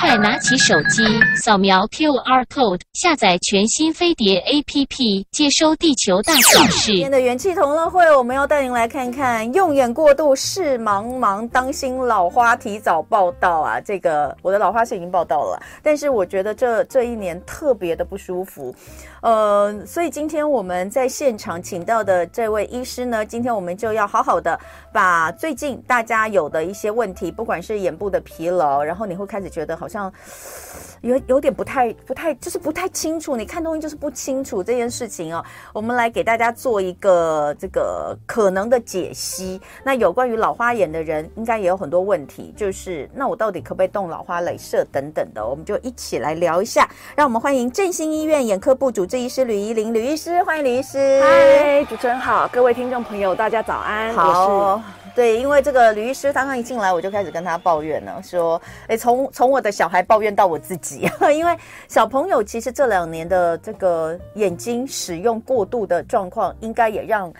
快拿起手机，扫描 QR code，下载全新飞碟 APP，接收地球大小事。今天的元气同乐会，我们要带您来看看用眼过度视茫茫，当心老花提早报到啊！这个我的老花是已经报到了，但是我觉得这这一年特别的不舒服。呃，所以今天我们在现场请到的这位医师呢，今天我们就要好好的把最近大家有的一些问题，不管是眼部的疲劳，然后你会开始觉得好像有有点不太不太，就是不太清楚，你看东西就是不清楚这件事情哦，我们来给大家做一个这个可能的解析。那有关于老花眼的人，应该也有很多问题，就是那我到底可不可以动老花镭射等等的，我们就一起来聊一下。让我们欢迎振兴医院眼科部主治医师吕怡林吕医师，欢迎吕医师。嗨，主持人好，各位听众朋友，大家早安。好，对，因为这个吕医师刚刚一进来，我就开始跟他抱怨了，说，哎，从从我的小孩抱怨到我自己，因为小朋友其实这两年的这个眼睛使用过度的状况，应该也让。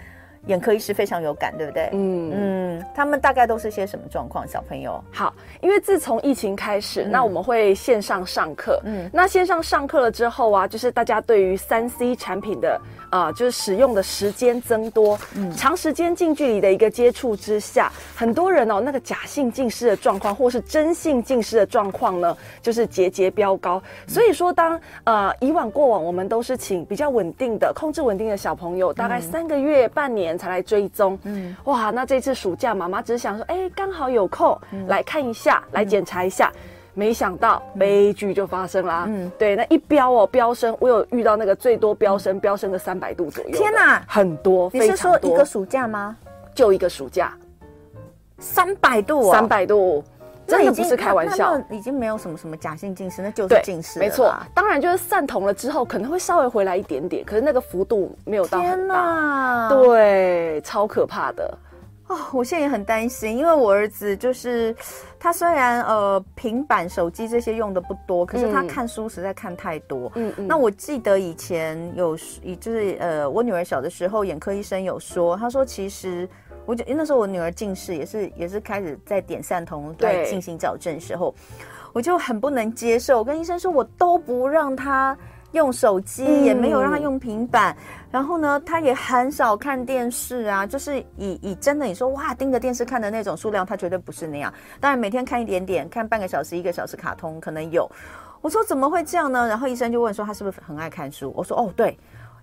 眼科医师非常有感，对不对？嗯嗯，他们大概都是些什么状况？小朋友好，因为自从疫情开始，嗯、那我们会线上上课。嗯，那线上上课了之后啊，就是大家对于三 C 产品的啊、呃，就是使用的时间增多，嗯，长时间近距离的一个接触之下，很多人哦，那个假性近视的状况，或是真性近视的状况呢，就是节节飙高。嗯、所以说当，当呃以往过往，我们都是请比较稳定的、控制稳定的小朋友，大概三个月、嗯、半年。才来追踪，嗯，哇，那这次暑假妈妈只是想说，哎，刚好有空、嗯、来看一下，来检查一下，嗯、没想到悲剧就发生啦，嗯，对，那一飙哦，飙升，我有遇到那个最多飙升，飙升个三百度左右，天哪，很多，你是说一个暑假吗？就一个暑假，三百度、哦，三百度。真的不是开玩笑，已经没有什么什么假性近视，那就是近视，没错。当然就是散瞳了之后，可能会稍微回来一点点，可是那个幅度没有到很大。对，超可怕的哦！我现在也很担心，因为我儿子就是他虽然呃平板、手机这些用的不多，可是他看书实在看太多。嗯嗯。那我记得以前有，就是呃我女儿小的时候，眼科医生有说，他说其实。我就那时候我女儿近视也是也是开始在点散瞳来进行矫正时候，我就很不能接受。我跟医生说，我都不让她用手机，嗯、也没有让她用平板，然后呢，她也很少看电视啊。就是以以真的你说哇盯着电视看的那种数量，她绝对不是那样。当然每天看一点点，看半个小时一个小时卡通可能有。我说怎么会这样呢？然后医生就问说她是不是很爱看书？我说哦对。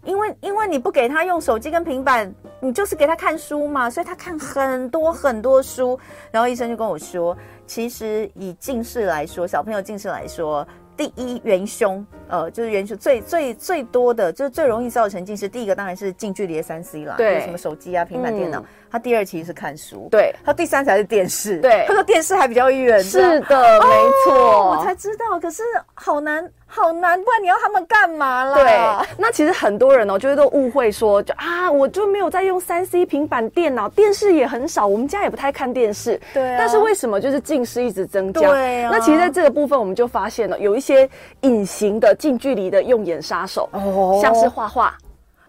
因为因为你不给他用手机跟平板，你就是给他看书嘛，所以他看很多很多书。然后医生就跟我说，其实以近视来说，小朋友近视来说，第一元凶，呃，就是元凶最最最多的，就是最容易造成近视。第一个当然是近距离的三 C 啦，对，什么手机啊、平板电脑。嗯他第二其实是看书，对，他第三才是电视，对，他说电视还比较远，是的，哦、没错，我才知道，可是好难，好难，不然你要他们干嘛啦？对，那其实很多人哦，就是都误会说，就啊，我就没有在用三 C 平板电脑，电视也很少，我们家也不太看电视，对、啊，但是为什么就是近视一直增加？对、啊，那其实在这个部分，我们就发现了有一些隐形的近距离的用眼杀手，哦，像是画画，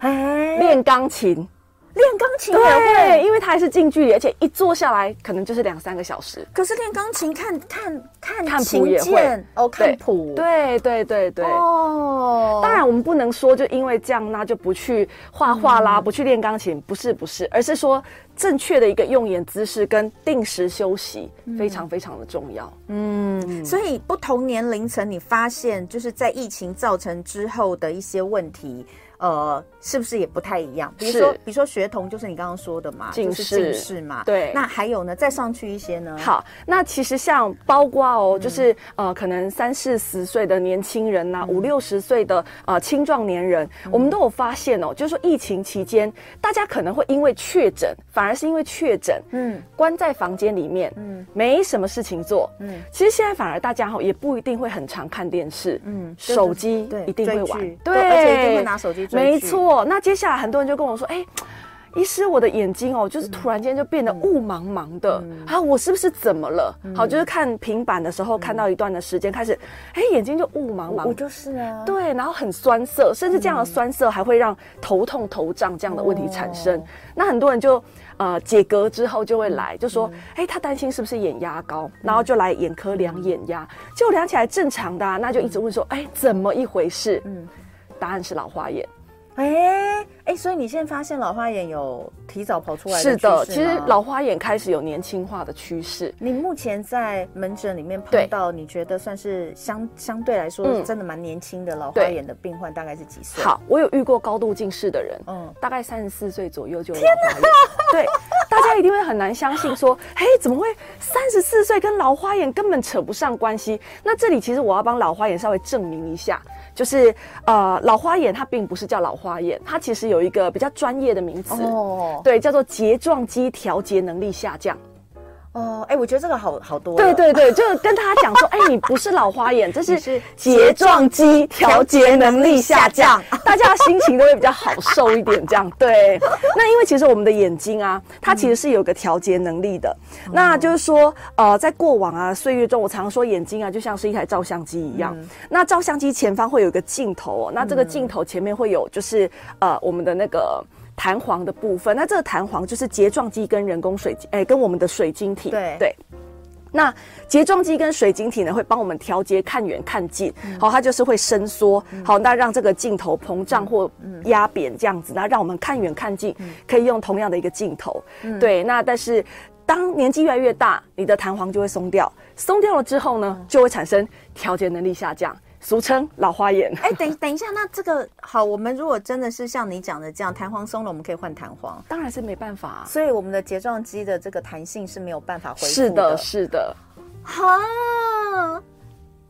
哎，练钢琴。练钢琴也会，对，因为它还是近距离，而且一坐下来可能就是两三个小时。可是练钢琴看看看看谱也会哦，看谱，对对对对哦。当然我们不能说就因为这样那就不去画画啦，嗯、不去练钢琴，不是不是，而是说正确的一个用眼姿势跟定时休息非常非常的重要。嗯，嗯，所以不同年龄层你发现就是在疫情造成之后的一些问题。呃，是不是也不太一样？比如说，比如说学童，就是你刚刚说的嘛，近视，近视嘛。对。那还有呢？再上去一些呢？好，那其实像包括哦，就是、嗯、呃，可能三四十岁的年轻人呐、啊，五六十岁的呃青壮年人，嗯、我们都有发现哦，就是说疫情期间，大家可能会因为确诊，反而是因为确诊，嗯，关在房间里面，嗯，没什么事情做，嗯，其实现在反而大家哈也不一定会很常看电视，嗯，手机一定会玩，对，而且一定会拿手机。没错，那接下来很多人就跟我说：“哎、欸，医师，我的眼睛哦，就是突然间就变得雾茫茫的，嗯、啊，我是不是怎么了？嗯、好，就是看平板的时候，看到一段的时间，开始，哎，眼睛就雾茫茫。我就是啊。对，然后很酸涩，甚至这样的酸涩还会让头痛、头胀这样的问题产生。哦、那很多人就呃解隔之后就会来，就说，哎、嗯，他担心是不是眼压高，然后就来眼科量眼压，结果量起来正常的、啊，那就一直问说，哎，怎么一回事？嗯，答案是老花眼。哎哎，所以你现在发现老花眼有提早跑出来的是的，其实老花眼开始有年轻化的趋势。你目前在门诊里面碰到，你觉得算是相相对来说真的蛮年轻的老花眼的病患，大概是几岁？好，我有遇过高度近视的人，嗯，大概三十四岁左右就有老花眼。对，大家一定会很难相信说，嘿，怎么会三十四岁跟老花眼根本扯不上关系？那这里其实我要帮老花眼稍微证明一下。就是呃，老花眼它并不是叫老花眼，它其实有一个比较专业的名词，哦，对，叫做睫状肌调节能力下降。哦，哎，我觉得这个好好多。对对对，就跟他讲说，哎，你不是老花眼，这是睫状肌调节能力下降，大家心情都会比较好受一点，这样。对，那因为其实我们的眼睛啊，它其实是有个调节能力的。那就是说，呃，在过往啊岁月中，我常说眼睛啊就像是一台照相机一样。那照相机前方会有一个镜头哦，那这个镜头前面会有就是呃我们的那个。弹簧的部分，那这个弹簧就是睫状肌跟人工水晶，哎，跟我们的水晶体。对对。那睫状肌跟水晶体呢，会帮我们调节看远看近。嗯、好，它就是会伸缩。嗯、好，那让这个镜头膨胀或压扁这样子，那让我们看远看近，可以用同样的一个镜头。嗯、对。那但是当年纪越来越大，你的弹簧就会松掉，松掉了之后呢，就会产生调节能力下降。俗称老花眼。哎、欸，等等一下，那这个好，我们如果真的是像你讲的这样，弹簧松了，我们可以换弹簧？当然是没办法、啊，所以我们的睫状肌的这个弹性是没有办法恢复的。是的，是的。哈，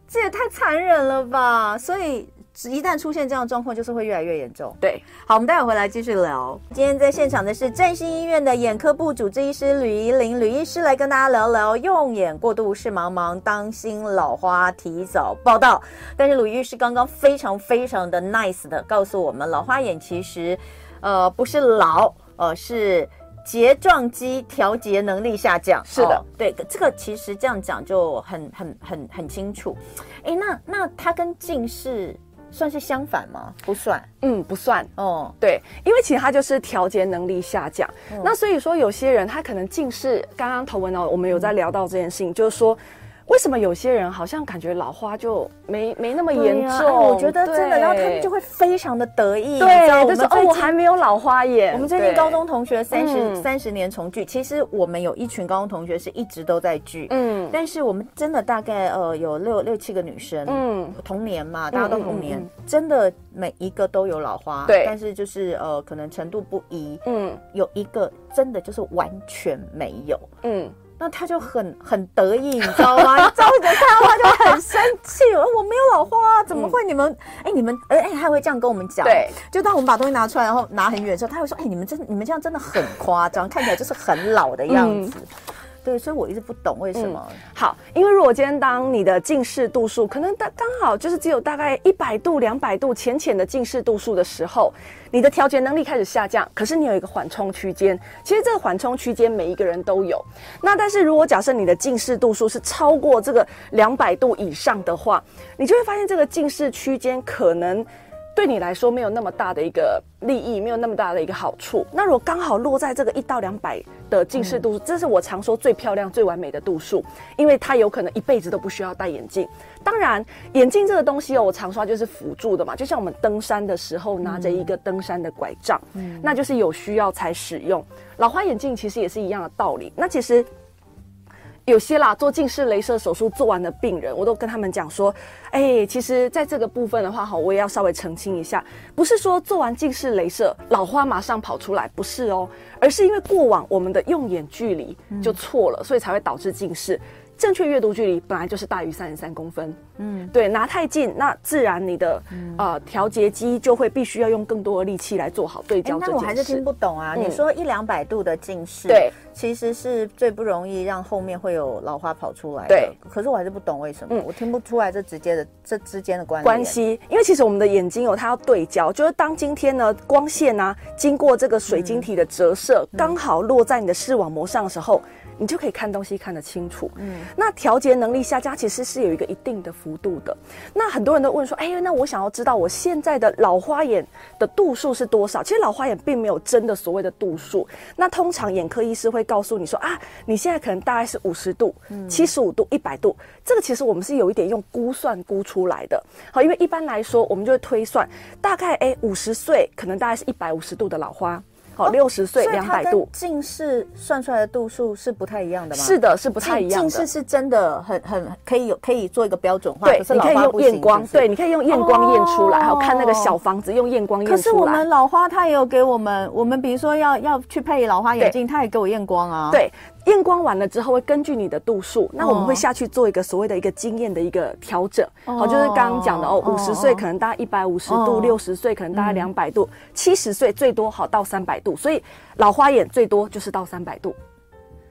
这也太残忍了吧！所以。一旦出现这样的状况，就是会越来越严重。对，好，我们待会回来继续聊。今天在现场的是振兴医院的眼科部主治医师吕怡玲，吕医师来跟大家聊聊用眼过度视茫茫，当心老花提早报道。但是吕医师刚刚非常非常的 nice 的告诉我们，老花眼其实呃不是老，呃是睫状肌调节能力下降。是的，哦、对，这个其实这样讲就很很很很清楚。哎，那那它跟近视。算是相反吗？不算，嗯，不算哦。对，因为其实它就是调节能力下降。嗯、那所以说，有些人他可能近视。刚刚头文呢，我们有在聊到这件事情，嗯、就是说。为什么有些人好像感觉老花就没没那么严重？我觉得真的，然后他们就会非常的得意，对，就是哦，我还没有老花眼。我们最近高中同学三十三十年重聚，其实我们有一群高中同学是一直都在聚，嗯，但是我们真的大概呃有六六七个女生，嗯，同年嘛，大家都同年，真的每一个都有老花，对，但是就是呃可能程度不一，嗯，有一个真的就是完全没有，嗯。那他就很很得意，你知道吗？你知道，看到他就很生气。我没有老花，怎么会？你们哎、嗯欸，你们哎哎，他会这样跟我们讲。对，就当我们把东西拿出来，然后拿很远的时候，他会说：“哎、欸，你们真你们这样真的很夸张，看起来就是很老的样子。嗯”对，所以我一直不懂为什么。好，因为如果今天当你的近视度数可能刚刚好就是只有大概一百度、两百度浅浅的近视度数的时候，你的调节能力开始下降，可是你有一个缓冲区间。其实这个缓冲区间每一个人都有。那但是如果假设你的近视度数是超过这个两百度以上的话，你就会发现这个近视区间可能。对你来说没有那么大的一个利益，没有那么大的一个好处。那如果刚好落在这个一到两百的近视度数，嗯、这是我常说最漂亮、最完美的度数，因为它有可能一辈子都不需要戴眼镜。当然，眼镜这个东西哦，我常说就是辅助的嘛，就像我们登山的时候拿着一个登山的拐杖，嗯、那就是有需要才使用。老花眼镜其实也是一样的道理。那其实。有些啦，做近视雷射手术做完的病人，我都跟他们讲说，哎、欸，其实在这个部分的话，哈，我也要稍微澄清一下，不是说做完近视雷射老花马上跑出来，不是哦，而是因为过往我们的用眼距离就错了，嗯、所以才会导致近视。正确阅读距离本来就是大于三十三公分。嗯，对，拿太近，那自然你的、嗯、呃调节机就会必须要用更多的力气来做好对焦。那我还是听不懂啊！嗯、你说一两百度的近视，对，其实是最不容易让后面会有老花跑出来的。对，可是我还是不懂为什么，嗯、我听不出来这直接的这之间的关关系。因为其实我们的眼睛有它要对焦，就是当今天呢光线呢、啊、经过这个水晶体的折射，刚、嗯、好落在你的视网膜上的时候。你就可以看东西看得清楚。嗯，那调节能力下降其实是有一个一定的幅度的。那很多人都问说，哎、欸，那我想要知道我现在的老花眼的度数是多少？其实老花眼并没有真的所谓的度数。那通常眼科医师会告诉你说啊，你现在可能大概是五十度、七十五度、一百度。这个其实我们是有一点用估算估出来的。好，因为一般来说我们就会推算，大概哎五十岁可能大概是一百五十度的老花。好，六十岁两百度，近视算出来的度数是不太一样的吗？是的，是不太一样的。近视是真的很很可以有可以做一个标准化，对，你可以用验光，对，你可以用验光验出来，还有看那个小房子用验光验出来。可是我们老花，他也有给我们，我们比如说要要去配老花眼镜，他也给我验光啊。对。验光完了之后，会根据你的度数，那我们会下去做一个所谓的一个经验的一个调整。好，就是刚刚讲的哦，五十岁可能大概一百五十度，六十岁可能大概两百度，七十岁最多好到三百度，所以老花眼最多就是到三百度。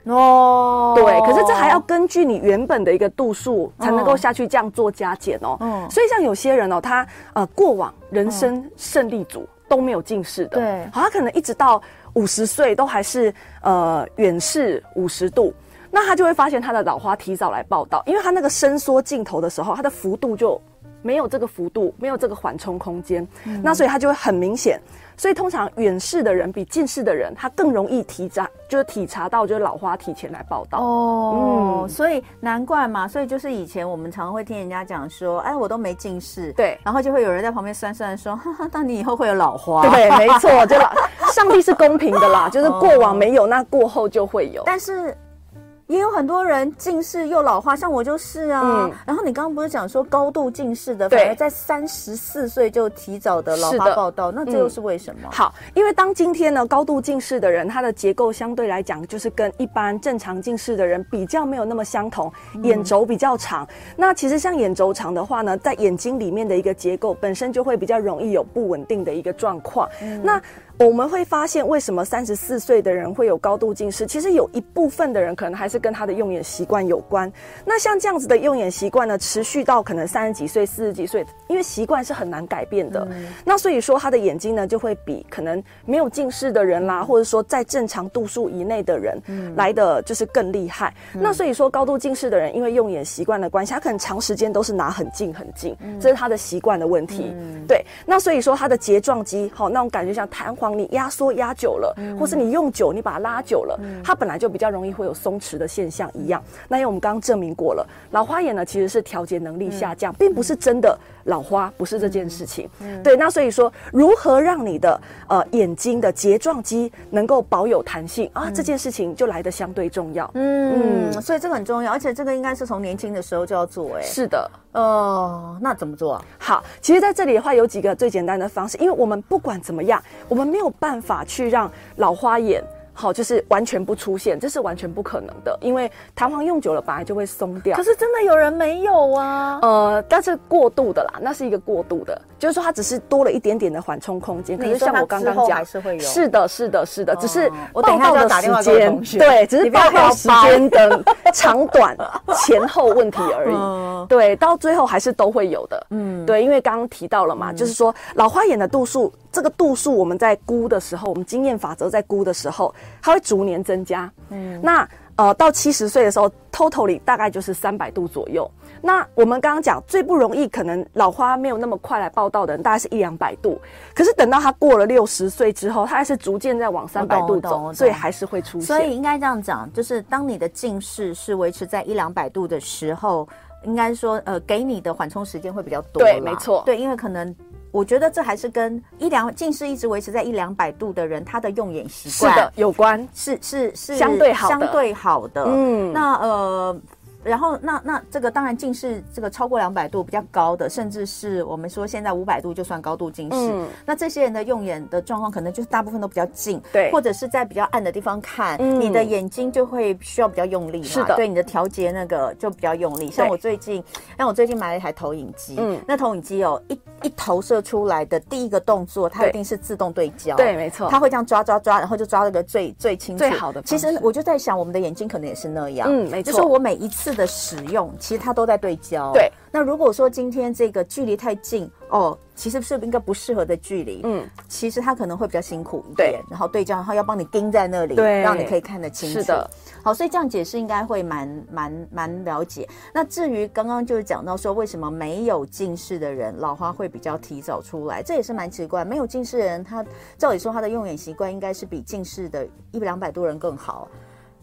哦，对，可是这还要根据你原本的一个度数才能够下去这样做加减哦。嗯，所以像有些人哦，他呃过往人生胜利组都没有近视的，对，好，他可能一直到。五十岁都还是呃远视五十度，那他就会发现他的老花提早来报道，因为他那个伸缩镜头的时候，它的幅度就没有这个幅度，没有这个缓冲空间，那所以他就会很明显。所以通常远视的人比近视的人，他更容易体察，就是体察到就是老花提前来报道。哦，嗯，所以难怪嘛。所以就是以前我们常常会听人家讲说，哎，我都没近视，对，然后就会有人在旁边酸酸说，哈哈，那你以后会有老花。对，没错，就上帝是公平的啦，就是过往没有，那过后就会有。但是。也有很多人近视又老化，像我就是啊。嗯、然后你刚刚不是讲说高度近视的，反而在三十四岁就提早的老化报道，那这又是为什么？嗯、好，因为当今天呢，高度近视的人，他的结构相对来讲就是跟一般正常近视的人比较没有那么相同，眼轴比较长。嗯、那其实像眼轴长的话呢，在眼睛里面的一个结构本身就会比较容易有不稳定的一个状况。嗯、那我们会发现，为什么三十四岁的人会有高度近视？其实有一部分的人可能还是跟他的用眼习惯有关。那像这样子的用眼习惯呢，持续到可能三十几岁、四十几岁，因为习惯是很难改变的。嗯、那所以说，他的眼睛呢，就会比可能没有近视的人啦，或者说在正常度数以内的人，来的就是更厉害。嗯、那所以说，高度近视的人，因为用眼习惯的关系，他可能长时间都是拿很近很近，嗯、这是他的习惯的问题。嗯、对。那所以说，他的睫状肌，好，那种感觉像弹簧。你压缩压久了，或是你用久，你把它拉久了，它本来就比较容易会有松弛的现象一样。那因为我们刚刚证明过了，老花眼呢其实是调节能力下降，并不是真的老花，不是这件事情。对，那所以说，如何让你的呃眼睛的睫状肌能够保有弹性啊，这件事情就来的相对重要。嗯，所以这个很重要，而且这个应该是从年轻的时候就要做。哎，是的。哦，那怎么做啊？好，其实在这里的话有几个最简单的方式，因为我们不管怎么样，我们没有办法去让老花眼。好，就是完全不出现，这是完全不可能的，因为弹簧用久了本来就会松掉。可是真的有人没有啊？呃，但是过度的啦，那是一个过度的，就是说它只是多了一点点的缓冲空间。可是像我刚刚讲，是会有。是的，是的，是的，只是我等一下就要打电话给同学。对，只是报告时间的长短 前后问题而已。对，到最后还是都会有的。嗯，对，因为刚刚提到了嘛，就是说老花眼的度数。这个度数我们在估的时候，我们经验法则在估的时候，它会逐年增加。嗯，那呃到七十岁的时候，totally 大概就是三百度左右。那我们刚刚讲最不容易可能老花没有那么快来报道的人，大概是一两百度。可是等到他过了六十岁之后，他还是逐渐在往三百度走，所以还是会出现。所以应该这样讲，就是当你的近视是维持在一两百度的时候，应该说呃给你的缓冲时间会比较多。对，没错。对，因为可能。我觉得这还是跟一两近视一直维持在一两百度的人，他的用眼习惯是的有关，是是是相对好相对好的。嗯，那呃，然后那那这个当然近视这个超过两百度比较高的，甚至是我们说现在五百度就算高度近视。嗯，那这些人的用眼的状况可能就是大部分都比较近，对，或者是在比较暗的地方看，嗯，你的眼睛就会需要比较用力嘛，是的，对，你的调节那个就比较用力。像我最近，像我最近买了一台投影机，嗯，那投影机哦，一一投射出来的第一个动作，它一定是自动对焦，对，没错，它会这样抓抓抓，然后就抓了个最最清楚、最好的。其实我就在想，我们的眼睛可能也是那样，嗯，没错，就是我每一次的使用，其实它都在对焦，对。那如果说今天这个距离太近哦，其实是不是应该不适合的距离？嗯，其实它可能会比较辛苦一点，对，然后对焦，然后要帮你盯在那里，对，让你可以看得清楚。是的，好，所以这样解释应该会蛮蛮蛮了解。那至于刚刚就是讲到说，为什么没有近视的人老花会比较提早出来，这也是蛮奇怪。没有近视的人，他照理说他的用眼习惯应该是比近视的一两百多人更好。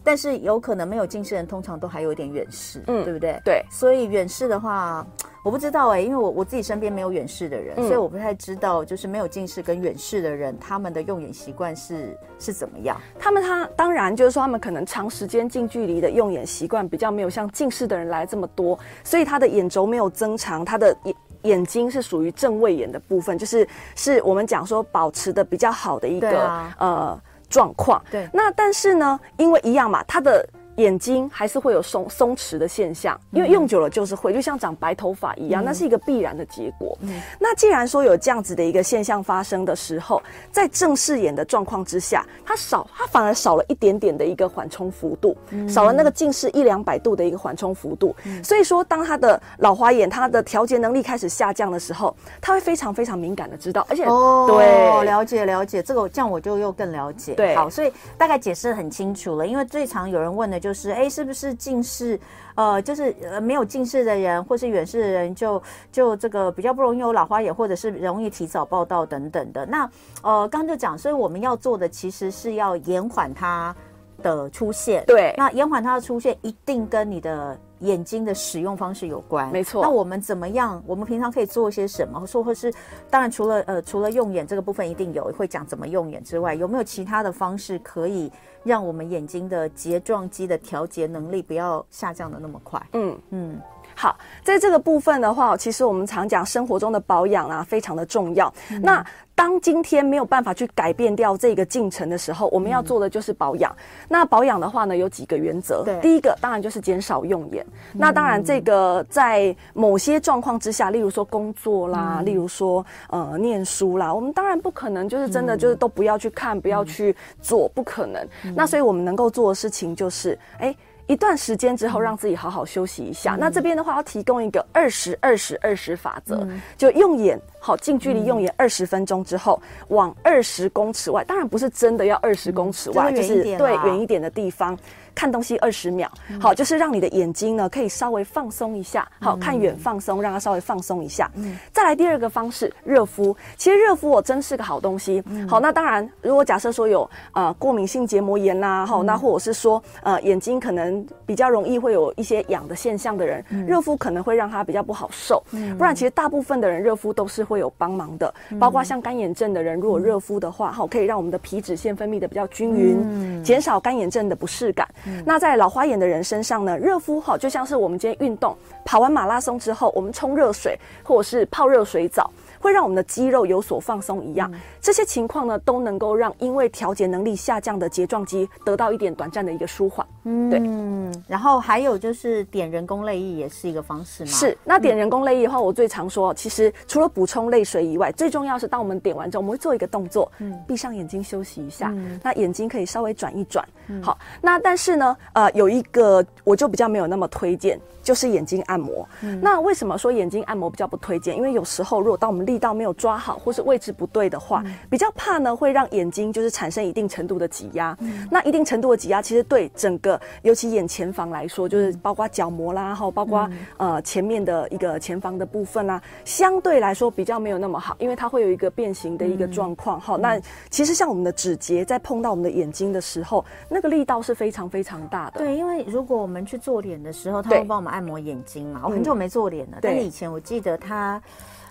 但是有可能没有近视人通常都还有一点远视，嗯，对不对？对，所以远视的话，我不知道哎、欸，因为我我自己身边没有远视的人，嗯、所以我不太知道，就是没有近视跟远视的人，他们的用眼习惯是是怎么样？他们他当然就是说，他们可能长时间近距离的用眼习惯比较没有像近视的人来这么多，所以他的眼轴没有增长，他的眼眼睛是属于正位眼的部分，就是是我们讲说保持的比较好的一个、啊、呃。状况对，那但是呢，因为一样嘛，它的。眼睛还是会有松松弛的现象，因为用久了就是会，就像长白头发一样，那是一个必然的结果。嗯，那既然说有这样子的一个现象发生的时候，在正视眼的状况之下，它少，它反而少了一点点的一个缓冲幅度，少了那个近视一两百度的一个缓冲幅度。所以说，当他的老花眼，他的调节能力开始下降的时候，他会非常非常敏感的知道，而且哦，对，了解了解，这个这样我就又更了解。对，好，所以大概解释很清楚了，因为最常有人问的就是。就是哎，是不是近视？呃，就是呃没有近视的人，或是远视的人就，就这个比较不容易有老花眼，或者是容易提早报道等等的。那呃，刚就讲，所以我们要做的其实是要延缓它的出现。对，那延缓它的出现，一定跟你的。眼睛的使用方式有关，没错。那我们怎么样？我们平常可以做一些什么？说或是，当然除了呃除了用眼这个部分一定有会讲怎么用眼之外，有没有其他的方式可以让我们眼睛的睫状肌的调节能力不要下降的那么快？嗯嗯。好，在这个部分的话，其实我们常讲生活中的保养啊，非常的重要。嗯、那当今天没有办法去改变掉这个进程的时候，我们要做的就是保养。嗯、那保养的话呢，有几个原则。对，第一个当然就是减少用眼。嗯、那当然，这个在某些状况之下，例如说工作啦，嗯、例如说呃念书啦，我们当然不可能就是真的就是都不要去看，嗯、不要去做，不可能。嗯、那所以我们能够做的事情就是，哎。一段时间之后，让自己好好休息一下。嗯、那这边的话，要提供一个二十二十二十法则，嗯、就用眼好近距离用眼二十分钟之后，嗯、往二十公尺外，当然不是真的要二十公尺外，嗯、就是对远一点的地方。看东西二十秒，好，就是让你的眼睛呢可以稍微放松一下，好，看远放松，让它稍微放松一下。嗯，再来第二个方式，热敷。其实热敷我真是个好东西。好，那当然，如果假设说有呃过敏性结膜炎呐，好，那或者是说呃眼睛可能比较容易会有一些痒的现象的人，热敷可能会让它比较不好受。不然其实大部分的人热敷都是会有帮忙的，包括像干眼症的人，如果热敷的话，好，可以让我们的皮脂腺分泌的比较均匀，减少干眼症的不适感。那在老花眼的人身上呢，热敷哈就像是我们今天运动跑完马拉松之后，我们冲热水或者是泡热水澡，会让我们的肌肉有所放松一样。嗯、这些情况呢，都能够让因为调节能力下降的睫状肌得到一点短暂的一个舒缓。嗯，对。然后还有就是点人工泪液也是一个方式吗？是。那点人工泪液的话，我最常说，其实除了补充泪水以外，最重要是当我们点完之后，我们会做一个动作，嗯，闭上眼睛休息一下，嗯、那眼睛可以稍微转一转。嗯、好，那但是呢，呃，有一个我就比较没有那么推荐，就是眼睛按摩。嗯、那为什么说眼睛按摩比较不推荐？因为有时候如果当我们力道没有抓好，或是位置不对的话，嗯、比较怕呢会让眼睛就是产生一定程度的挤压。嗯、那一定程度的挤压，其实对整个尤其眼前房来说，就是包括角膜啦，哈，包括、嗯、呃前面的一个前房的部分啦，相对来说比较没有那么好，因为它会有一个变形的一个状况。哈、嗯，那其实像我们的指节在碰到我们的眼睛的时候，那个力道是非常非常大的。对，因为如果我们去做脸的时候，他会帮我们按摩眼睛嘛。我很久没做脸了，嗯、但是以前我记得他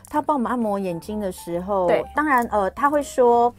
他帮我们按摩眼睛的时候，对，当然呃他会说。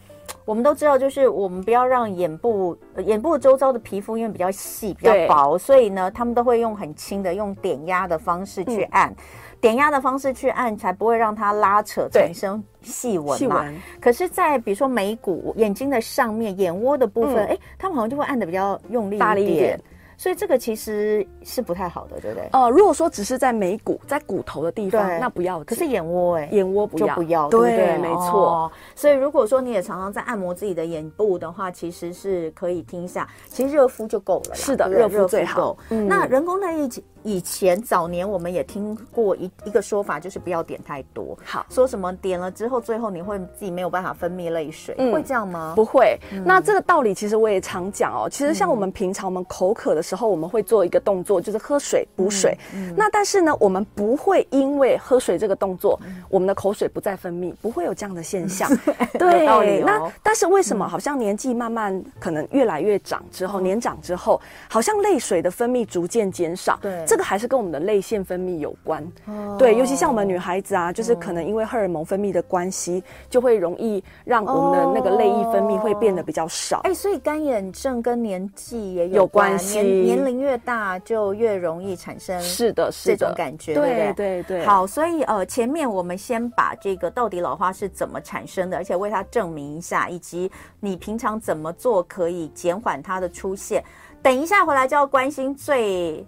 我们都知道，就是我们不要让眼部、呃、眼部周遭的皮肤因为比较细、比较薄，所以呢，他们都会用很轻的、用点压的方式去按，嗯、点压的方式去按，才不会让它拉扯产生细纹嘛。纹。可是，在比如说眉骨、眼睛的上面、眼窝的部分，哎、嗯，他们好像就会按的比较用力一点。大力一点所以这个其实是不太好的，对不对？呃，如果说只是在眉骨、在骨头的地方，那不要。可是眼窝，哎，眼窝不要，就不要，对，对对没错、哦。所以如果说你也常常在按摩自己的眼部的话，其实是可以听一下，其实热敷就够了。是的，热敷最好。嗯、那人工泪液。以前早年我们也听过一一个说法，就是不要点太多。好，说什么点了之后，最后你会自己没有办法分泌泪水，嗯，会这样吗？不会。嗯。那这个道理其实我也常讲哦。其实像我们平常我们口渴的时候，我们会做一个动作，就是喝水补水。嗯。那但是呢，我们不会因为喝水这个动作，我们的口水不再分泌，不会有这样的现象。对。那但是为什么好像年纪慢慢可能越来越长之后，年长之后，好像泪水的分泌逐渐减少？对。这个还是跟我们的泪腺分泌有关，哦，对，尤其像我们女孩子啊，就是可能因为荷尔蒙分泌的关系，就会容易让我们的那个泪液分泌会变得比较少。哎，所以干眼症跟年纪也有关系，年年龄越大就越容易产生是的，是这种感觉，对对对对。好，所以呃，前面我们先把这个到底老花是怎么产生的，而且为它证明一下，以及你平常怎么做可以减缓它的出现。等一下回来就要关心最。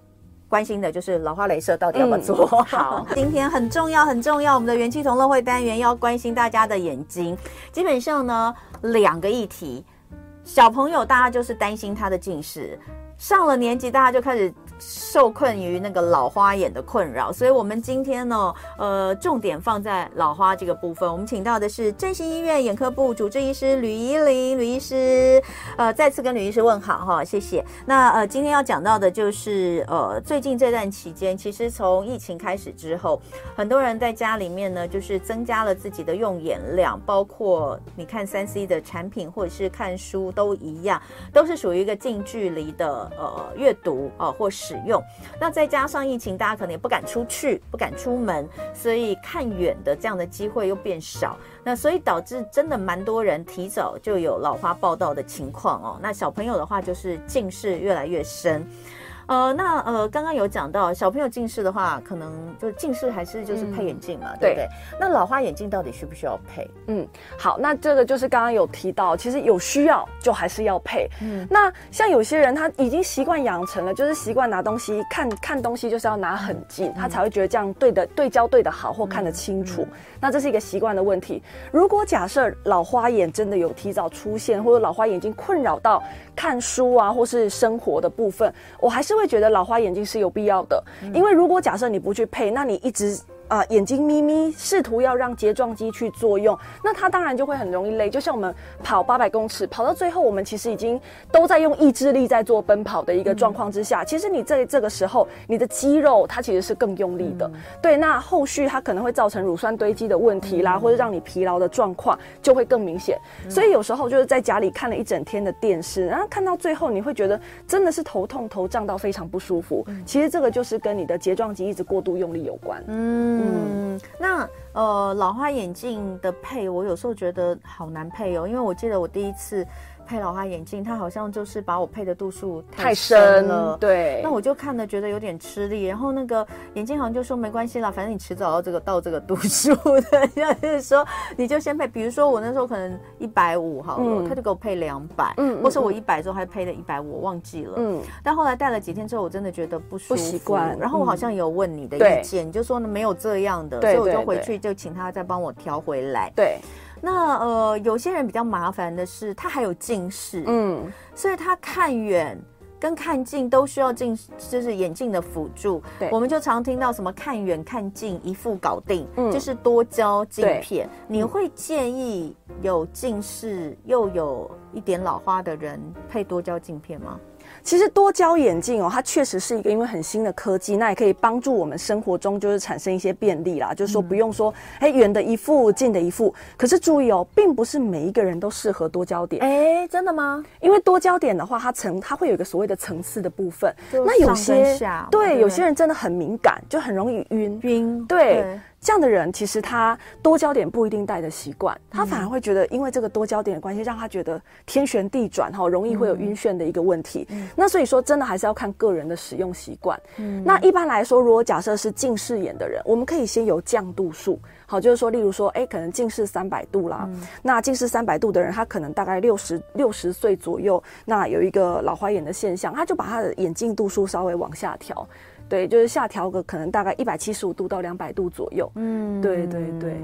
关心的就是老花镭射到底要不要做？嗯、好，今天很重要，很重要。我们的元气同乐会单元要关心大家的眼睛。基本上呢，两个议题，小朋友大家就是担心他的近视，上了年纪大家就开始。受困于那个老花眼的困扰，所以我们今天呢，呃，重点放在老花这个部分。我们请到的是振兴医院眼科部主治医师吕怡玲吕医师，呃，再次跟吕医师问好哈，谢谢。那呃，今天要讲到的就是呃，最近这段期间，其实从疫情开始之后，很多人在家里面呢，就是增加了自己的用眼量，包括你看三 C 的产品或者是看书都一样，都是属于一个近距离的呃阅读哦、呃，或是。使用，那再加上疫情，大家可能也不敢出去，不敢出门，所以看远的这样的机会又变少，那所以导致真的蛮多人提早就有老花报道的情况哦。那小朋友的话，就是近视越来越深。呃，那呃，刚刚有讲到小朋友近视的话，可能就近视还是就是配眼镜嘛，嗯、对不对？那老花眼镜到底需不需要配？嗯，好，那这个就是刚刚有提到，其实有需要就还是要配。嗯，那像有些人他已经习惯养成了，就是习惯拿东西看看东西就是要拿很近，嗯、他才会觉得这样对的对焦对的好或看得清楚。嗯、那这是一个习惯的问题。如果假设老花眼真的有提早出现，或者老花眼睛困扰到看书啊或是生活的部分，我还是会。觉得老花眼镜是有必要的，因为如果假设你不去配，那你一直。啊、呃，眼睛眯眯，试图要让睫状肌去作用，那它当然就会很容易累。就像我们跑八百公尺，跑到最后，我们其实已经都在用意志力在做奔跑的一个状况之下，嗯、其实你在这个时候，你的肌肉它其实是更用力的。嗯、对，那后续它可能会造成乳酸堆积的问题啦，嗯、或者让你疲劳的状况就会更明显。嗯、所以有时候就是在家里看了一整天的电视，然后看到最后，你会觉得真的是头痛、头胀到非常不舒服。嗯、其实这个就是跟你的睫状肌一直过度用力有关。嗯。嗯，那呃，老花眼镜的配，我有时候觉得好难配哦，因为我记得我第一次。配老花眼镜，他好像就是把我配的度数太深了，深对，那我就看了觉得有点吃力。然后那个眼镜好像就说没关系啦，反正你迟早要这个到这个度数的，就是说你就先配。比如说我那时候可能一百五好了，嗯、他就给我配两百，嗯，或是我一百之后还配了一百五，我忘记了，嗯。但后来戴了几天之后，我真的觉得不舒服，不习惯。然后我好像有问你的意见，嗯、就说呢没有这样的，所以我就回去就请他再帮我调回来，对。那呃，有些人比较麻烦的是，他还有近视，嗯，所以他看远跟看近都需要近，就是眼镜的辅助。对，我们就常听到什么看远看近一副搞定，嗯，就是多焦镜片。你会建议有近视又有一点老花的人配多焦镜片吗？其实多焦眼镜哦，它确实是一个因为很新的科技，那也可以帮助我们生活中就是产生一些便利啦。就是说不用说，哎，远的一副，近的一副。可是注意哦，并不是每一个人都适合多焦点。哎，真的吗？因为多焦点的话，它层它会有一个所谓的层次的部分。那有些对有些人真的很敏感，就很容易晕晕。对。这样的人其实他多焦点不一定带的习惯，他反而会觉得因为这个多焦点的关系，让他觉得天旋地转哈，容易会有晕眩的一个问题。嗯、那所以说，真的还是要看个人的使用习惯。嗯，那一般来说，如果假设是近视眼的人，我们可以先由降度数，好，就是说，例如说，哎，可能近视三百度啦，嗯、那近视三百度的人，他可能大概六十六十岁左右，那有一个老花眼的现象，他就把他的眼镜度数稍微往下调。对，就是下调个可能大概一百七十五度到两百度左右。嗯，对对对，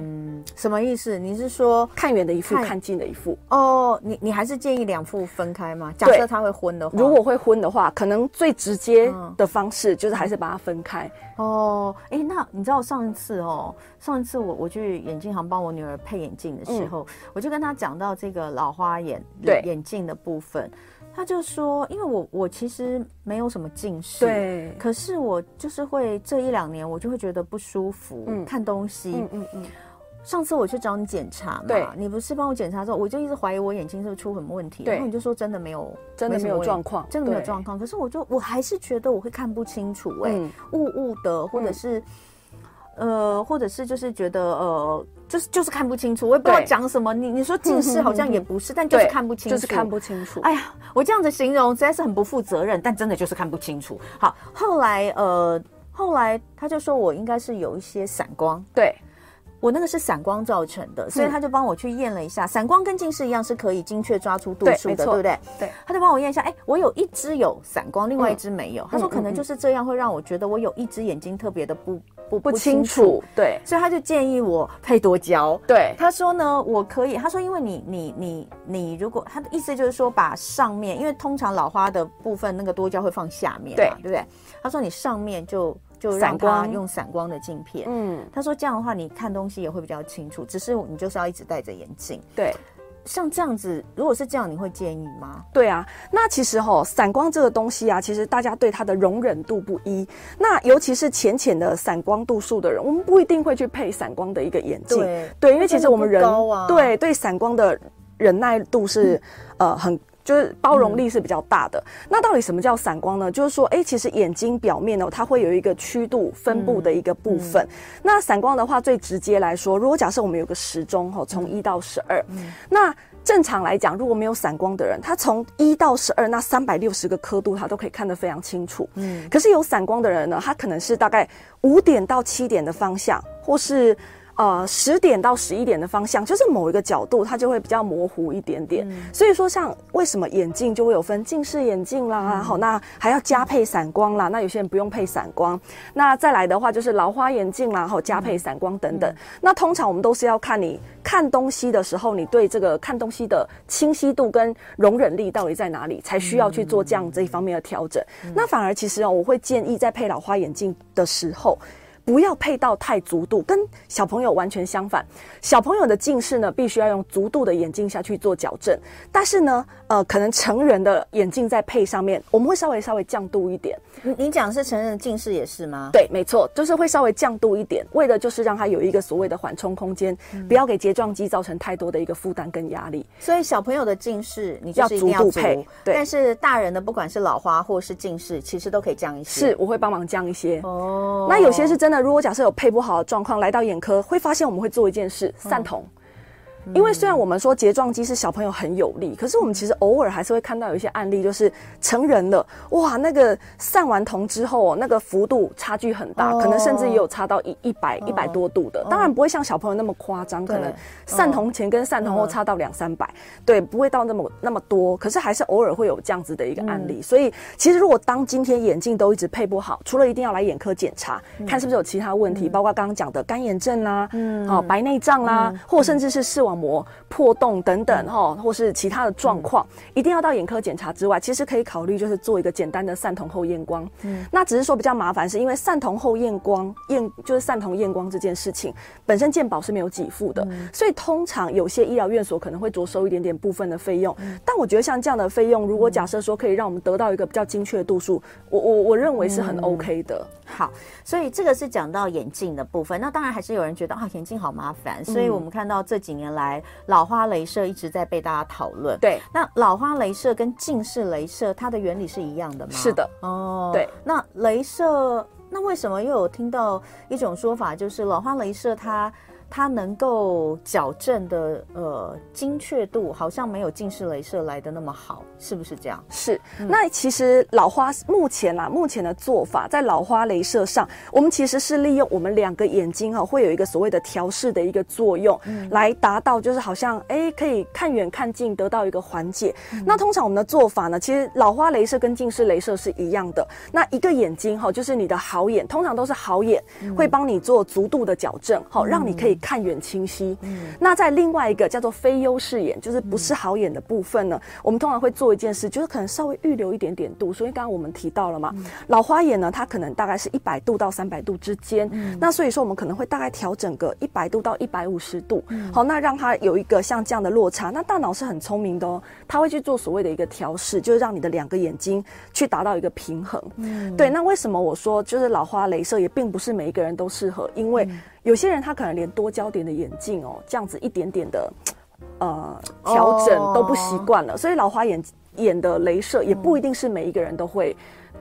什么意思？你是说看远的一副，看，看近的一副？哦，你你还是建议两副分开吗？假设他会昏的话，如果会昏的话，可能最直接的方式就是还是把它分开。嗯、哦，哎，那你知道上一次哦，上一次我我去眼镜行帮我女儿配眼镜的时候，嗯、我就跟她讲到这个老花眼对眼镜的部分。他就说，因为我我其实没有什么近视，对，可是我就是会这一两年我就会觉得不舒服，嗯，看东西，嗯嗯嗯。上次我去找你检查嘛，对，你不是帮我检查之后，我就一直怀疑我眼睛是不是出什么问题，对，然后你就说真的没有，真的没有状况，真的没有状况。可是我就我还是觉得我会看不清楚，哎，雾雾的，或者是。呃，或者是就是觉得呃，就是就是看不清楚，我也不知道讲什么。你你说近视好像也不是，但就是看不清楚，就是看不清楚。哎呀，我这样子形容实在是很不负责任，但真的就是看不清楚。好，后来呃，后来他就说我应该是有一些散光，对。我那个是散光造成的，所以他就帮我去验了一下，散光跟近视一样是可以精确抓出度数的，对不对？对，他就帮我验一下，哎，我有一只有散光，另外一只没有。他说可能就是这样会让我觉得我有一只眼睛特别的不不不清楚，对，所以他就建议我配多焦。对，他说呢，我可以，他说因为你你你你如果他的意思就是说把上面，因为通常老花的部分那个多焦会放下面，对，对不对？他说你上面就。就让他用散光的镜片，嗯，他说这样的话你看东西也会比较清楚，只是你就是要一直戴着眼镜。对，像这样子，如果是这样，你会建议吗？对啊，那其实哦，散光这个东西啊，其实大家对它的容忍度不一。那尤其是浅浅的散光度数的人，我们不一定会去配散光的一个眼镜。对，对，因为其实我们人对对散光的忍耐度是、嗯、呃很。就是包容力是比较大的。嗯、那到底什么叫散光呢？就是说，哎、欸，其实眼睛表面呢，它会有一个曲度分布的一个部分。那散光的话，最直接来说，如果假设我们有个时钟哈，从一到十二、嗯，那正常来讲，如果没有散光的人，他从一到十二那三百六十个刻度，他都可以看得非常清楚。嗯，可是有散光的人呢，他可能是大概五点到七点的方向，或是。呃，十点到十一点的方向，就是某一个角度，它就会比较模糊一点点。嗯、所以说，像为什么眼镜就会有分近视眼镜啦，好、嗯，那还要加配散光啦。那有些人不用配散光。那再来的话，就是老花眼镜啦，好，加配散光等等。那通常我们都是要看你看东西的时候，你对这个看东西的清晰度跟容忍力到底在哪里，才需要去做这样这一方面的调整。嗯、那反而其实哦，我会建议在配老花眼镜的时候。不要配到太足度，跟小朋友完全相反。小朋友的近视呢，必须要用足度的眼镜下去做矫正。但是呢，呃，可能成人的眼镜在配上面，我们会稍微稍微降度一点。你你讲是成人的近视也是吗？对，没错，就是会稍微降度一点，为的就是让它有一个所谓的缓冲空间，嗯、不要给睫状肌造成太多的一个负担跟压力。所以小朋友的近视，你就是一定要，要足度配。对，但是大人的不管是老花或是近视，其实都可以降一些。是，我会帮忙降一些。哦，那有些是真的。如果假设有配不好的状况来到眼科，会发现我们会做一件事：散瞳。因为虽然我们说睫状肌是小朋友很有力，可是我们其实偶尔还是会看到有一些案例，就是成人了，哇，那个散完瞳之后，那个幅度差距很大，可能甚至也有差到一一百一百多度的。当然不会像小朋友那么夸张，可能散瞳前跟散瞳后差到两三百，对，不会到那么那么多。可是还是偶尔会有这样子的一个案例。所以其实如果当今天眼镜都一直配不好，除了一定要来眼科检查，看是不是有其他问题，包括刚刚讲的干眼症啦，嗯，哦，白内障啦，或甚至是视网膜破洞等等哈，或是其他的状况，嗯、一定要到眼科检查之外，其实可以考虑就是做一个简单的散瞳后验光。嗯，那只是说比较麻烦，是因为散瞳后验光验就是散瞳验光这件事情本身健保是没有给付的，嗯、所以通常有些医疗院所可能会着收一点点部分的费用。嗯、但我觉得像这样的费用，如果假设说可以让我们得到一个比较精确的度数，我我我认为是很 OK 的。嗯好，所以这个是讲到眼镜的部分。那当然还是有人觉得啊，眼镜好麻烦。所以我们看到这几年来，老花镭射一直在被大家讨论。对，那老花镭射跟近视镭射，它的原理是一样的吗？是的。哦，对。那镭射那为什么又有听到一种说法，就是老花镭射它？它能够矫正的呃精确度好像没有近视雷射来的那么好，是不是这样？是。嗯、那其实老花目前啊，目前的做法在老花雷射上，我们其实是利用我们两个眼睛哈、啊，会有一个所谓的调试的一个作用，嗯、来达到就是好像哎可以看远看近得到一个缓解。嗯、那通常我们的做法呢，其实老花雷射跟近视雷射是一样的。那一个眼睛哈，就是你的好眼，通常都是好眼，嗯、会帮你做足度的矫正，好、嗯、让你可以。看远清晰，嗯，那在另外一个叫做非优势眼，就是不是好眼的部分呢，嗯、我们通常会做一件事，就是可能稍微预留一点点度。所以刚刚我们提到了嘛，嗯、老花眼呢，它可能大概是一百度到三百度之间，嗯，那所以说我们可能会大概调整个一百度到一百五十度，嗯，好，那让它有一个像这样的落差。那大脑是很聪明的哦，它会去做所谓的一个调试，就是让你的两个眼睛去达到一个平衡，嗯，对。那为什么我说就是老花镭射也并不是每一个人都适合，因为。有些人他可能连多焦点的眼镜哦，这样子一点点的，呃，调整都不习惯了，oh. 所以老花眼眼的镭射也不一定是每一个人都会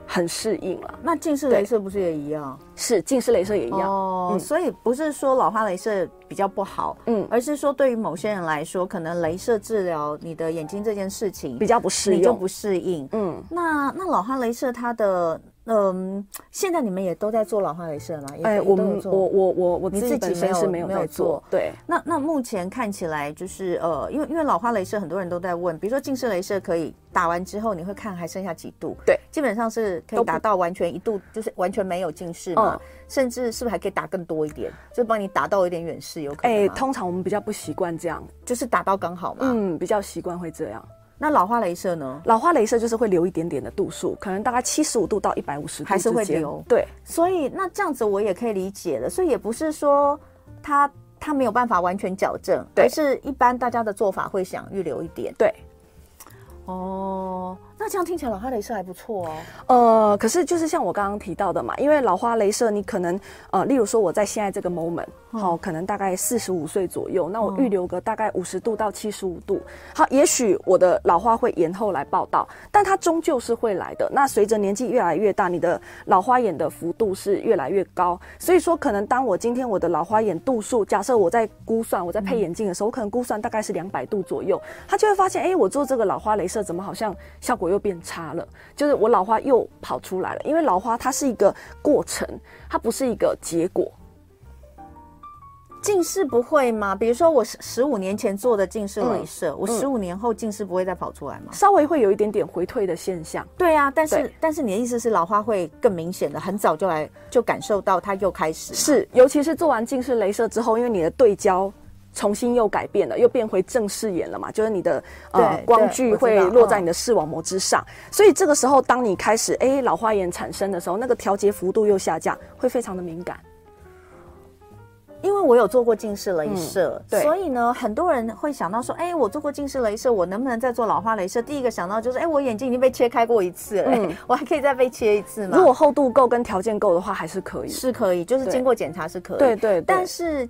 很适应了。那近视镭射不是也一样？是近视镭射也一样哦。Oh, 所以不是说老花镭射比较不好，嗯，而是说对于某些人来说，可能镭射治疗你的眼睛这件事情比较不适应，你就不适应。嗯，那那老花镭射它的。嗯，现在你们也都在做老花镭射吗？哎，我们我我我我自己本身是没有在做。对，那那目前看起来就是呃，因为因为老花镭射很多人都在问，比如说近视镭射可以打完之后你会看还剩下几度？对，基本上是可以达到完全一度，就是完全没有近视嘛，甚至是不是还可以打更多一点？就帮你打到有点远视有可能？哎，通常我们比较不习惯这样，就是打到刚好嘛。嗯，比较习惯会这样。那老花镭射呢？老花镭射就是会留一点点的度数，可能大概七十五度到一百五十度，还是会留。对，所以那这样子我也可以理解了。所以也不是说他他没有办法完全矫正，对而是一般大家的做法会想预留一点。对，哦。那这样听起来老花镭射还不错哦。呃，可是就是像我刚刚提到的嘛，因为老花镭射你可能呃，例如说我在现在这个 moment，好、哦，可能大概四十五岁左右，那我预留个大概五十度到七十五度，好，也许我的老花会延后来报道，但它终究是会来的。那随着年纪越来越大，你的老花眼的幅度是越来越高，所以说可能当我今天我的老花眼度数，假设我在估算我在配眼镜的时候，我可能估算大概是两百度左右，他就会发现，哎，我做这个老花镭射怎么好像效果又变差了，就是我老花又跑出来了。因为老花它是一个过程，它不是一个结果。近视不会吗？比如说我十十五年前做的近视镭射，嗯、我十五年后近视不会再跑出来吗？稍微会有一点点回退的现象。对啊，但是但是你的意思是老花会更明显的，很早就来就感受到它又开始。是，尤其是做完近视镭射之后，因为你的对焦。重新又改变了，又变回正视眼了嘛？就是你的呃光距会落在你的视网膜之上，所以这个时候当你开始哎老花眼产生的时候，那个调节幅度又下降，会非常的敏感。因为我有做过近视雷射，嗯、对，所以呢，很多人会想到说，哎，我做过近视雷射，我能不能再做老花雷射？第一个想到就是，哎，我眼睛已经被切开过一次了，嗯、我还可以再被切一次吗？如果厚度够跟条件够的话，还是可以，是可以，就是经过检查是可以，对，对对，但是。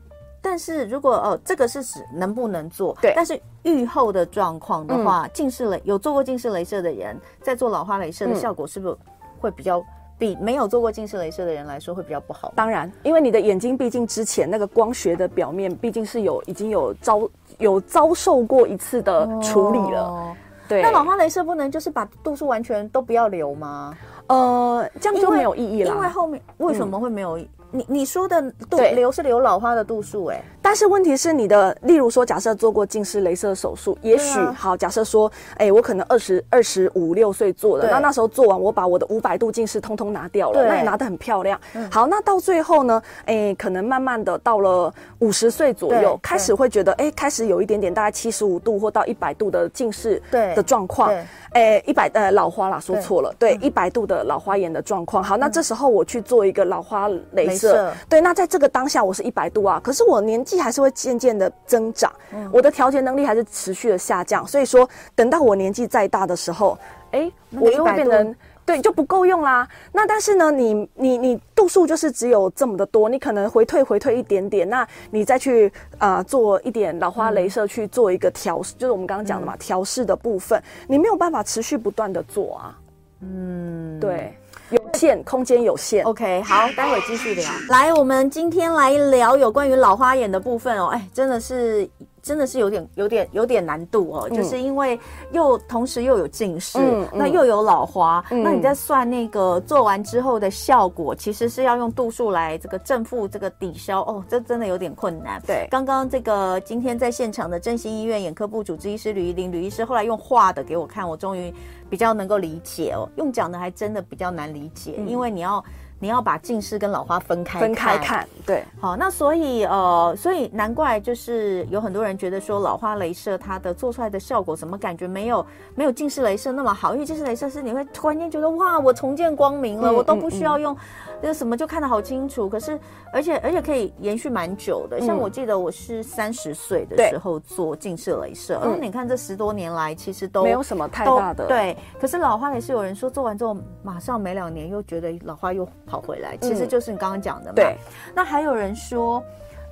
但是如果哦，这个是指能不能做？对。但是愈后的状况的话，嗯、近视雷有做过近视雷射的人，在做老花雷射的效果是不是会比较比没有做过近视雷射的人来说会比较不好？当然，因为你的眼睛毕竟之前那个光学的表面毕竟是有已经有遭有遭受过一次的处理了。哦、对。那老花雷射不能就是把度数完全都不要留吗？呃，这样就没有意义了。因为后面为什么会没有？嗯你你说的度对。留是留老花的度数哎，但是问题是你的，例如说，假设做过近视雷射手术，也许、啊、好，假设说，哎、欸，我可能二十二十五六岁做的，对。那那时候做完，我把我的五百度近视通通拿掉了，那也拿得很漂亮。嗯、好，那到最后呢，哎、欸，可能慢慢的到了五十岁左右，开始会觉得，哎、欸，开始有一点点大概七十五度或到一百度的近视的状况。哎，一百呃老花啦，说错了，对，一百度的老花眼的状况。好，那这时候我去做一个老花镭射，对，那在这个当下我是一百度啊，可是我年纪还是会渐渐的增长，我的调节能力还是持续的下降，所以说等到我年纪再大的时候，哎，我又会变成。对，就不够用啦。那但是呢，你你你度数就是只有这么的多，你可能回退回退一点点，那你再去啊、呃、做一点老花镭射去做一个调试，嗯、就是我们刚刚讲的嘛，调试的部分，你没有办法持续不断的做啊。嗯，对。有限，空间有限。OK，好，待会继续聊。来，我们今天来聊有关于老花眼的部分哦。哎，真的是。真的是有点、有点、有点难度哦，嗯、就是因为又同时又有近视，嗯、那又有老花，嗯、那你在算那个做完之后的效果，其实是要用度数来这个正负这个抵消哦，这真的有点困难。对，刚刚这个今天在现场的振兴医院眼科部主治医师吕一林吕医师，后来用画的给我看，我终于比较能够理解哦，用讲的还真的比较难理解，嗯、因为你要。你要把近视跟老花分开分开看，对，好，那所以呃，所以难怪就是有很多人觉得说老花镭射它的做出来的效果怎么感觉没有没有近视镭射那么好，因为近视镭射是你会突然间觉得哇，我重见光明了，嗯、我都不需要用。嗯嗯那个什么就看得好清楚，可是而且而且可以延续蛮久的。像我记得我是三十岁的时候做近视雷射，嗯，你看这十多年来其实都没有什么太大的对。可是老花也是有人说做完之后马上没两年又觉得老花又跑回来，其实就是你刚刚讲的嘛。对，那还有人说。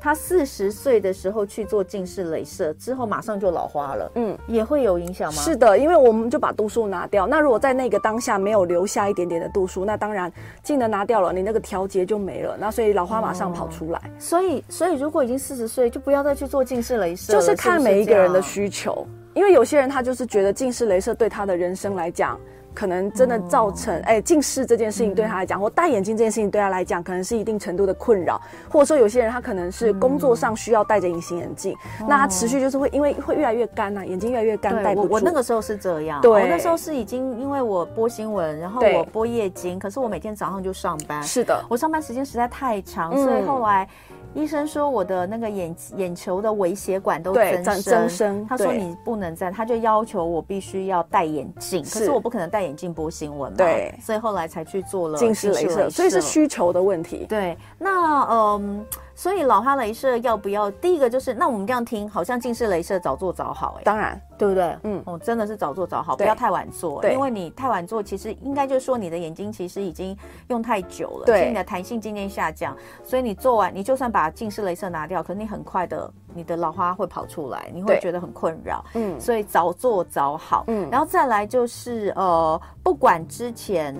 他四十岁的时候去做近视雷射，之后马上就老花了，嗯，也会有影响吗？是的，因为我们就把度数拿掉。那如果在那个当下没有留下一点点的度数，那当然镜的拿掉了，你那个调节就没了。那所以老花马上跑出来。哦、所以，所以如果已经四十岁，就不要再去做近视雷射。就是看每一个人的需求，因为有些人他就是觉得近视雷射对他的人生来讲。可能真的造成哎、欸、近视这件事情对他来讲，嗯、或戴眼镜这件事情对他来讲，可能是一定程度的困扰，或者说有些人他可能是工作上需要戴着隐形眼镜，嗯、那他持续就是会因为会越来越干呐、啊，眼睛越来越干，戴不住。我我那个时候是这样，对，我那时候是已经因为我播新闻，然后我播夜经，可是我每天早上就上班，是的，我上班时间实在太长，嗯、所以后来。医生说我的那个眼眼球的微血管都增生，增生。他说你不能再，他就要求我必须要戴眼镜，可是我不可能戴眼镜播新闻嘛。对，所以后来才去做了近视雷射，所以是需求的问题。对，那嗯。所以老花镭射要不要？第一个就是，那我们这样听，好像近视镭射早做早好，哎，当然，对不对？嗯，哦，真的是早做早好，不要太晚做，对。因为你太晚做，其实应该就是说你的眼睛其实已经用太久了，对，所以你的弹性渐渐下降，所以你做完，你就算把近视镭射拿掉，可是你很快的，你的老花会跑出来，你会觉得很困扰，嗯，所以早做早好，嗯，然后再来就是呃，不管之前。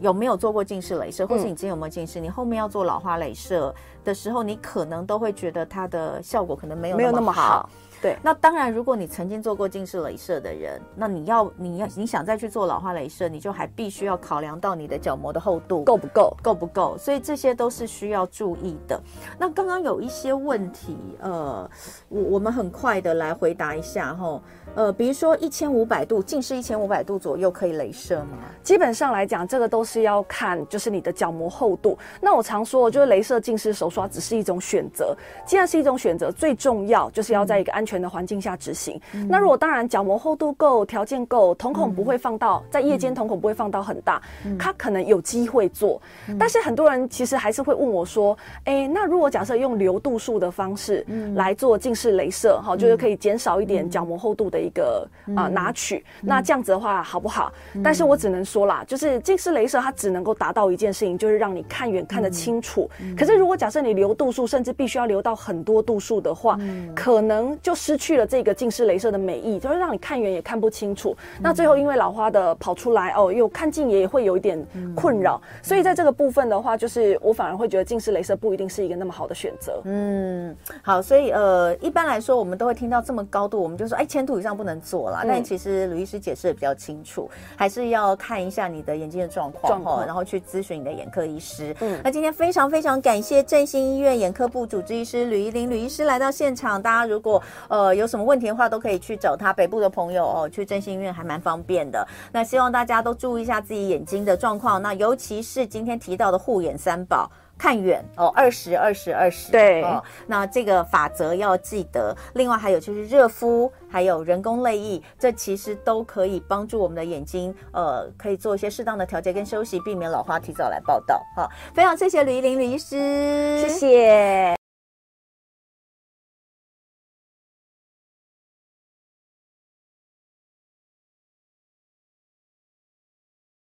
有没有做过近视雷射，或是你之前有没有近视？嗯、你后面要做老花雷射的时候，你可能都会觉得它的效果可能。没有那么好。对，那当然，如果你曾经做过近视雷射的人，那你要你要你想再去做老化雷射，你就还必须要考量到你的角膜的厚度够不够，够不够，所以这些都是需要注意的。那刚刚有一些问题，呃，我我们很快的来回答一下哈。呃，比如说一千五百度近视一千五百度左右可以镭射吗？基本上来讲，这个都是要看就是你的角膜厚度。那我常说，就是镭射近视手刷只是一种选择。既然是一种选择，最重要就是要在一个安全的环境下执行。嗯、那如果当然角膜厚度够，条件够，瞳孔不会放到、嗯、在夜间瞳孔不会放到很大，嗯、它可能有机会做。嗯、但是很多人其实还是会问我说，哎、欸，那如果假设用流度数的方式来做近视雷射，哈、嗯，就是可以减少一点角膜厚度的。一个啊、呃、拿取，嗯、那这样子的话好不好？嗯、但是我只能说啦，就是近视雷射它只能够达到一件事情，就是让你看远看得清楚。嗯、可是如果假设你流度数，甚至必须要流到很多度数的话，嗯、可能就失去了这个近视雷射的美意，就是让你看远也看不清楚。嗯、那最后因为老花的跑出来哦，又看近也会有一点困扰。嗯、所以在这个部分的话，就是我反而会觉得近视雷射不一定是一个那么好的选择。嗯，好，所以呃，一般来说我们都会听到这么高度，我们就说哎，千度以上。不能做了，但其实吕医师解释的比较清楚，嗯、还是要看一下你的眼睛的状况，哈，然后去咨询你的眼科医师。嗯，那今天非常非常感谢振兴医院眼科部主治医师吕依林吕医师来到现场。大家如果呃有什么问题的话，都可以去找他。北部的朋友哦，去振兴医院还蛮方便的。那希望大家都注意一下自己眼睛的状况，那尤其是今天提到的护眼三宝。看远哦，二十二十二十，对哦，那这个法则要记得。另外还有就是热敷，还有人工泪液，这其实都可以帮助我们的眼睛，呃，可以做一些适当的调节跟休息，避免老花提早来报道。好，非常谢谢吕怡玲吕医师，谢谢。